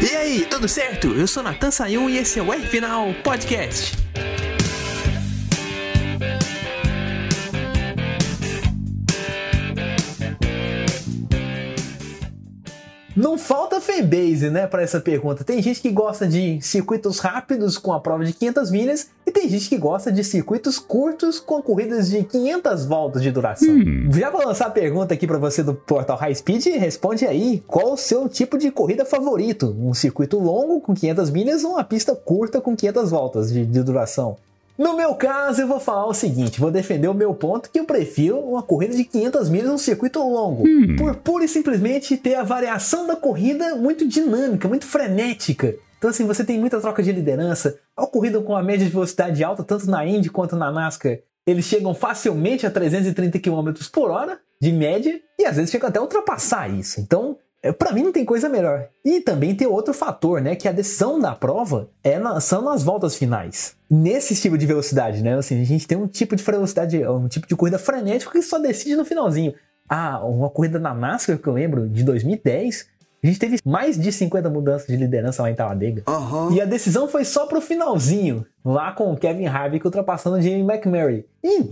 E aí, tudo certo? Eu sou Natan Sayun e esse é o R Final Podcast. Não falta fanbase, né, para essa pergunta. Tem gente que gosta de circuitos rápidos com a prova de 500 milhas tem gente que gosta de circuitos curtos com corridas de 500 voltas de duração. Hum. Já vou lançar a pergunta aqui para você do portal High Speed. Responde aí, qual o seu tipo de corrida favorito? Um circuito longo com 500 milhas ou uma pista curta com 500 voltas de, de duração? No meu caso, eu vou falar o seguinte: vou defender o meu ponto que eu prefiro uma corrida de 500 milhas num circuito longo, hum. por pura e simplesmente ter a variação da corrida muito dinâmica, muito frenética. Então, assim, você tem muita troca de liderança. A corrida com a média de velocidade alta, tanto na Indy quanto na NASCAR, eles chegam facilmente a 330 km por hora, de média, e às vezes chegam até a ultrapassar isso. Então, é, para mim não tem coisa melhor. E também tem outro fator, né? Que a decisão da prova é na, são nas voltas finais. Nesse tipo de velocidade, né? Assim, a gente tem um tipo de velocidade, um tipo de corrida frenética que só decide no finalzinho. Ah, uma corrida na NASCAR que eu lembro, de 2010, a gente teve mais de 50 mudanças de liderança lá em Talladega. Uhum. E a decisão foi só pro finalzinho, lá com o Kevin Harvick ultrapassando o Jamie McMurray. E,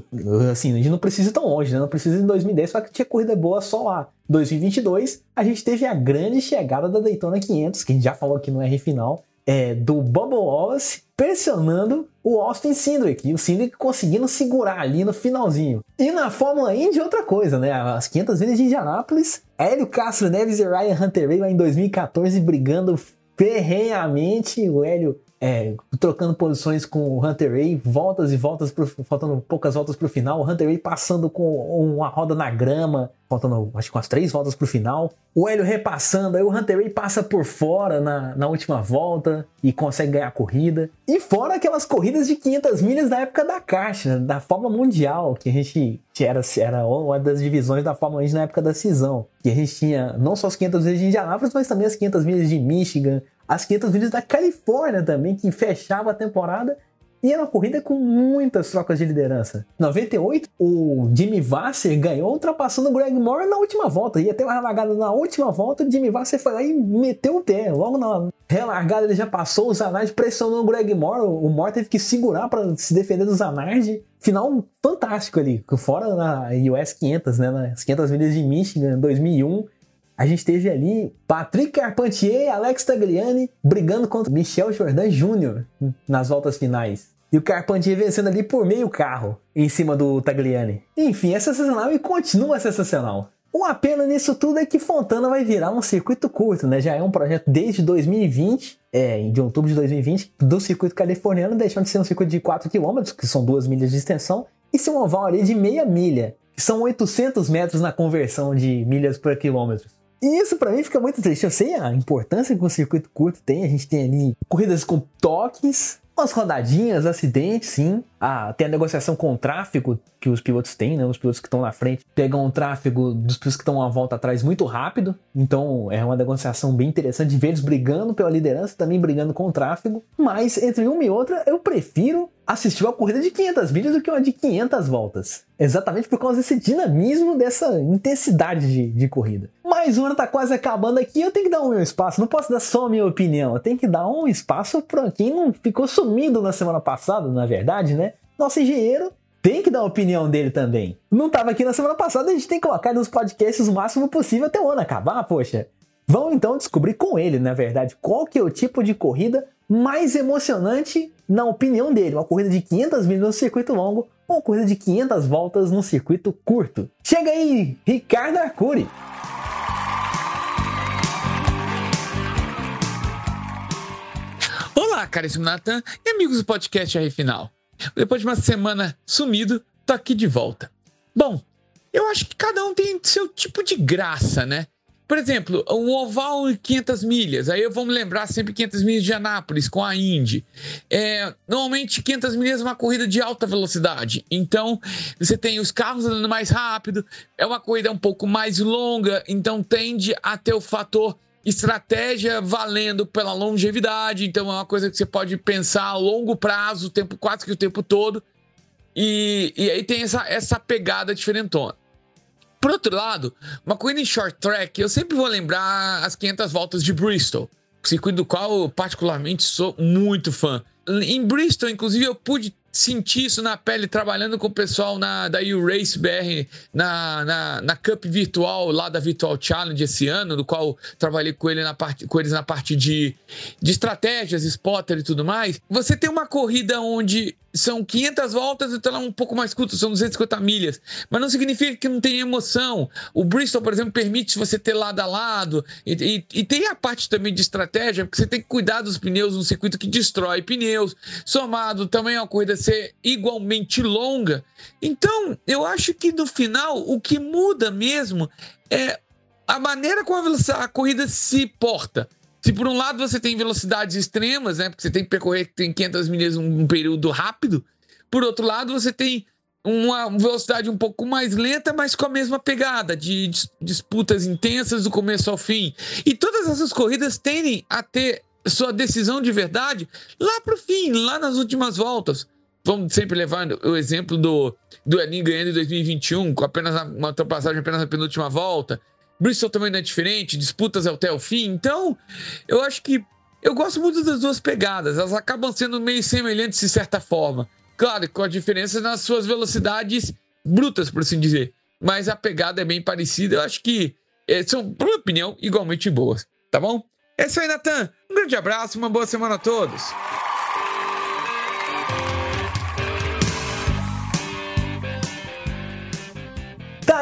assim, a gente não precisa ir tão longe, né? Não precisa ir em 2010, só que tinha corrida boa só lá. 2022, a gente teve a grande chegada da Daytona 500, que a gente já falou aqui no R final, é, do Bubba Wallace pressionando o Austin Cindric e o Cindric conseguindo segurar ali no finalzinho. E na Fórmula Indy outra coisa, né? As 500 milhas de Indianápolis, Hélio Castro Neves e Ryan Hunter Ray lá em 2014 brigando ferrenhamente, o Hélio é, trocando posições com o Hunter Ray, voltas e voltas, pro, faltando poucas voltas para o final. O Hunter Ray passando com uma roda na grama, faltando acho que umas três voltas para o final. O Hélio repassando, aí o Hunter Ray passa por fora na, na última volta e consegue ganhar a corrida. E fora aquelas corridas de 500 milhas da época da Caixa, da Fórmula Mundial, que a gente era, era uma das divisões da Fórmula 1 na época da cisão. Que a gente tinha não só as 500 milhas de Indianápolis, mas também as 500 milhas de Michigan, as 500 milhas da Califórnia também, que fechava a temporada. E era uma corrida com muitas trocas de liderança. Em 98, o Jimmy Vasser ganhou ultrapassando o Greg Moore na última volta. Ia ter uma relargada na última volta, o Jimmy Vasser foi lá e meteu o pé. Logo na relargada ele já passou o Zanardi, pressionou o Greg Moore. O Moore teve que segurar para se defender do Zanardi. Final fantástico ali, fora na US 500, né, nas 500 milhas de Michigan, 2001 a gente teve ali Patrick Carpentier Alex Tagliani brigando contra Michel Jordan Jr. nas voltas finais. E o Carpentier vencendo ali por meio carro em cima do Tagliani. Enfim, é sensacional e continua sensacional. Uma pena nisso tudo é que Fontana vai virar um circuito curto, né? Já é um projeto desde 2020, é, de outubro de 2020, do circuito californiano, deixando de ser um circuito de 4 km, que são duas milhas de extensão, e ser um oval ali de meia milha, que são 800 metros na conversão de milhas por quilômetro. E isso para mim fica muito triste. Eu sei a importância que um circuito curto tem. A gente tem ali corridas com toques, umas rodadinhas, acidentes, sim. Ah, tem a negociação com o tráfego que os pilotos têm, né? Os pilotos que estão na frente pegam o tráfego dos pilotos que estão uma volta atrás muito rápido. Então é uma negociação bem interessante de ver eles brigando pela liderança, também brigando com o tráfego. Mas entre uma e outra, eu prefiro assistir uma corrida de 500 milhas do que uma de 500 voltas. Exatamente por causa desse dinamismo, dessa intensidade de, de corrida. Mas o ano tá quase acabando aqui, eu tenho que dar um meu espaço. Não posso dar só a minha opinião, eu tenho que dar um espaço para quem não ficou sumido na semana passada, na verdade, né? Nosso engenheiro tem que dar a opinião dele também. Não estava aqui na semana passada, a gente tem que colocar nos podcasts o máximo possível até o ano acabar, poxa. Vamos então descobrir com ele, na verdade, qual que é o tipo de corrida mais emocionante na opinião dele. Uma corrida de 500 milhas no circuito longo ou uma corrida de 500 voltas no circuito curto. Chega aí, Ricardo Arcuri! Olá, caríssimo Nathan e amigos do podcast R Final. Depois de uma semana sumido, tô aqui de volta. Bom, eu acho que cada um tem seu tipo de graça, né? Por exemplo, um oval 500 milhas, aí eu vou me lembrar sempre 500 milhas de Anápolis com a Indy. É, normalmente 500 milhas é uma corrida de alta velocidade, então você tem os carros andando mais rápido, é uma corrida um pouco mais longa, então tende a ter o fator estratégia valendo pela longevidade, então é uma coisa que você pode pensar a longo prazo, tempo quase que o tempo todo. E, e aí tem essa, essa pegada diferentona. Por outro lado, uma corrida em short track, eu sempre vou lembrar as 500 voltas de Bristol. circuito do qual eu particularmente sou muito fã. Em Bristol, inclusive, eu pude sentir isso na pele trabalhando com o pessoal na, da U-Race BR, na, na, na, Cup Virtual, lá da Virtual Challenge esse ano, do qual trabalhei com, ele na parte, com eles na parte de, de estratégias, spotter e tudo mais. Você tem uma corrida onde são 500 voltas, então ela é um pouco mais curta, são 250 milhas. Mas não significa que não tem emoção. O Bristol, por exemplo, permite você ter lado a lado. E, e, e, tem a parte também de estratégia, porque você tem que cuidar dos pneus num circuito que destrói pneus. Somado também a corrida ser igualmente longa. Então, eu acho que no final, o que muda mesmo é a maneira como a, corrida se porta. Se por um lado você tem velocidades extremas, né? Porque você tem que percorrer tem 500 milhas num período rápido. Por outro lado, você tem uma velocidade um pouco mais lenta, mas com a mesma pegada de disputas intensas do começo ao fim. E todas essas corridas tendem a ter sua decisão de verdade lá para o fim, lá nas últimas voltas. Vamos sempre levar o exemplo do, do Elin ganhando em 2021, com apenas uma ultrapassagem apenas na penúltima volta. Bristol também não é diferente, disputas até o fim. Então, eu acho que eu gosto muito das duas pegadas. Elas acabam sendo meio semelhantes de certa forma. Claro, com a diferença nas suas velocidades brutas, por assim dizer. Mas a pegada é bem parecida. Eu acho que é, são, por minha opinião, igualmente boas. Tá bom? É isso aí, Natan. Um grande abraço, uma boa semana a todos.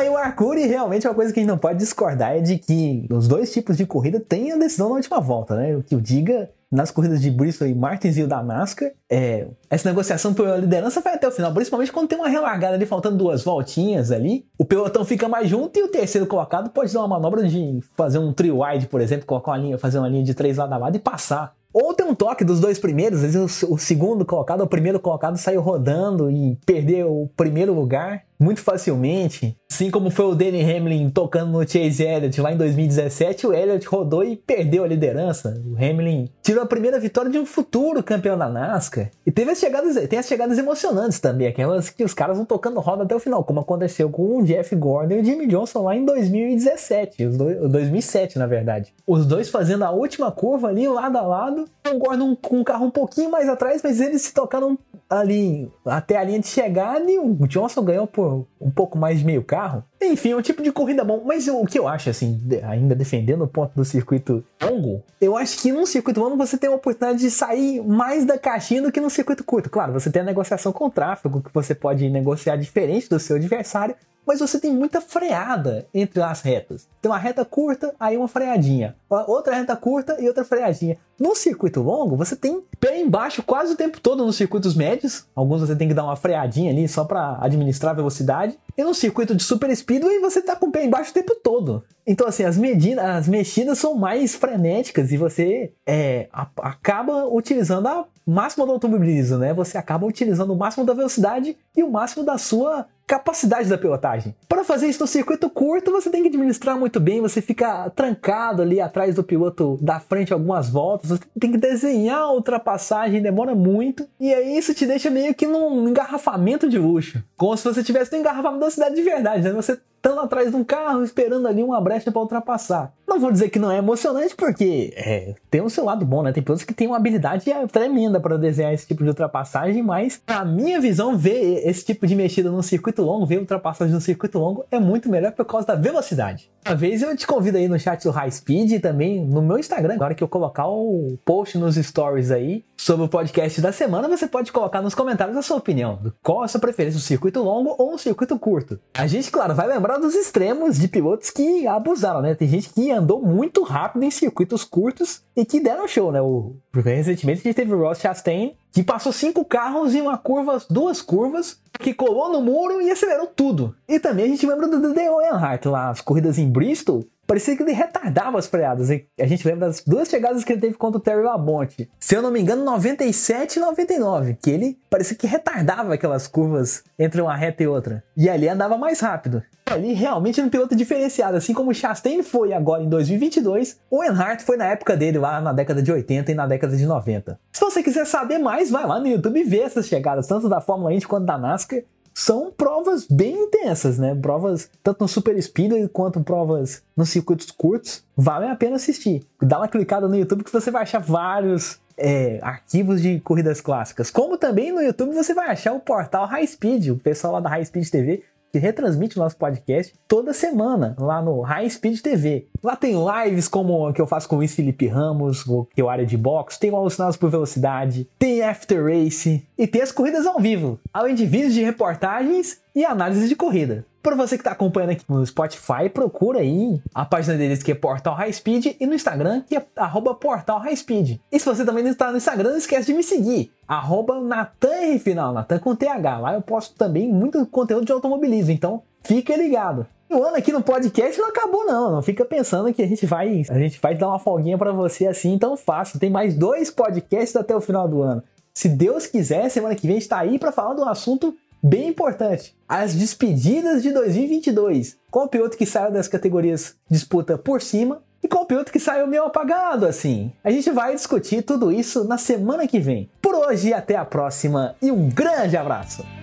E o Arcuri realmente é uma coisa que a gente não pode discordar é de que os dois tipos de corrida têm a decisão na última volta, né? O que o diga nas corridas de Bristol e Martins e o da NASCAR, é, essa negociação pela liderança vai até o final, principalmente quando tem uma relargada ali faltando duas voltinhas ali, o pelotão fica mais junto e o terceiro colocado pode dar uma manobra de fazer um trio wide, por exemplo, colocar uma linha, fazer uma linha de três lado a lado e passar. Ou tem um toque dos dois primeiros, às vezes o, segundo colocado, o primeiro colocado saiu rodando e perdeu o primeiro lugar muito facilmente. Assim como foi o Danny Hamlin tocando no Chase Elliott lá em 2017, o Elliott rodou e perdeu a liderança. O Hamlin tirou a primeira vitória de um futuro campeão da NASCAR. E teve as chegadas, tem as chegadas emocionantes também, aquelas que os caras vão tocando roda até o final, como aconteceu com o Jeff Gordon e o Jimmy Johnson lá em 2017, os dois, 2007 na verdade. Os dois fazendo a última curva ali lado a lado, o Gordon com um carro um pouquinho mais atrás, mas eles se tocaram ali até a linha de chegada e o Johnson ganhou por um pouco mais de meio carro. Enfim, é um tipo de corrida bom, mas o que eu acho, assim, ainda defendendo o ponto do circuito longo, eu acho que num circuito longo você tem a oportunidade de sair mais da caixinha do que num circuito curto. Claro, você tem a negociação com o tráfego, que você pode negociar diferente do seu adversário, mas você tem muita freada entre as retas. Tem uma reta curta, aí uma freadinha. Outra reta curta e outra freadinha. No circuito longo, você tem pé embaixo quase o tempo todo nos circuitos médios. Alguns você tem que dar uma freadinha ali só para administrar a velocidade. E no circuito de super speedway, você tá com o pé embaixo o tempo todo. Então, assim, as, medidas, as mexidas são mais frenéticas e você é, a, acaba utilizando a máxima do automobilismo, né? Você acaba utilizando o máximo da velocidade e o máximo da sua capacidade da pilotagem. Para fazer isso no circuito curto, você tem que administrar muito bem, você fica trancado ali atrás do piloto da frente algumas voltas, você tem que desenhar a ultrapassagem, demora muito, e aí isso te deixa meio que num engarrafamento de luxo, como se você tivesse um engarrafamento da cidade de verdade, né? Você estando atrás de um carro, esperando ali uma brecha para ultrapassar. Não vou dizer que não é emocionante, porque é, tem o seu lado bom, né? Tem pilotos que têm uma habilidade tremenda para desenhar esse tipo de ultrapassagem, mas na minha visão, ver esse tipo de mexida num circuito longo, ver ultrapassagem num circuito longo, é muito melhor por causa da velocidade. Uma vez eu te convido aí no chat do High Speed e também no meu Instagram, agora que eu colocar o post nos stories aí sobre o podcast da semana, você pode colocar nos comentários a sua opinião. Qual a sua preferência, um circuito longo ou um circuito curto? A gente, claro, vai lembrar dos extremos de pilotos que abusaram, né? Tem gente que andou muito rápido em circuitos curtos e que deram show, né? O, recentemente a gente teve o Ross Chastain, que passou cinco carros em uma curva, duas curvas, que colou no muro e acelerou tudo. E também a gente lembra do Dale Earnhardt lá, as corridas em Bristol, parecia que ele retardava as freadas. A gente lembra das duas chegadas que ele teve contra o Terry Labonte. Se eu não me engano, 97 e 99, que ele parecia que retardava aquelas curvas entre uma reta e outra. E ali andava mais rápido. Ali realmente era um piloto diferenciado, assim como o Chastain foi agora em 2022, o Earnhardt foi na época dele lá na década de 80 e na década de 90. Se você quiser saber mais, vai lá no YouTube vê essas chegadas, tanto da Fórmula Indy quanto da NASCAR. São provas bem intensas, né? Provas tanto no Super Speedway quanto provas nos circuitos curtos. Vale a pena assistir. Dá uma clicada no YouTube que você vai achar vários é, arquivos de corridas clássicas. Como também no YouTube você vai achar o portal High Speed, o pessoal lá da High Speed TV que retransmite o nosso podcast toda semana lá no High Speed TV. Lá tem lives como que eu faço com o Luiz Felipe Ramos, que é o área de boxe, tem o Alucinados por Velocidade, tem After Race e tem as corridas ao vivo, além de vídeos de reportagens e análises de corrida. Para você que está acompanhando aqui no Spotify, procura aí a página deles que é Portal High Speed e no Instagram que é arroba Portal High Speed. E se você também não está no Instagram, não esquece de me seguir, arroba Natan com TH. Lá eu posto também muito conteúdo de automobilismo, então fica ligado. O ano aqui no podcast não acabou não, não fica pensando que a gente vai, a gente vai dar uma folguinha para você assim tão fácil. Tem mais dois podcasts até o final do ano. Se Deus quiser, semana que vem está aí para falar do assunto bem importante, as despedidas de 2022. Qual piloto que saiu das categorias disputa por cima e qual piloto que saiu meio apagado assim? A gente vai discutir tudo isso na semana que vem. Por hoje, até a próxima e um grande abraço!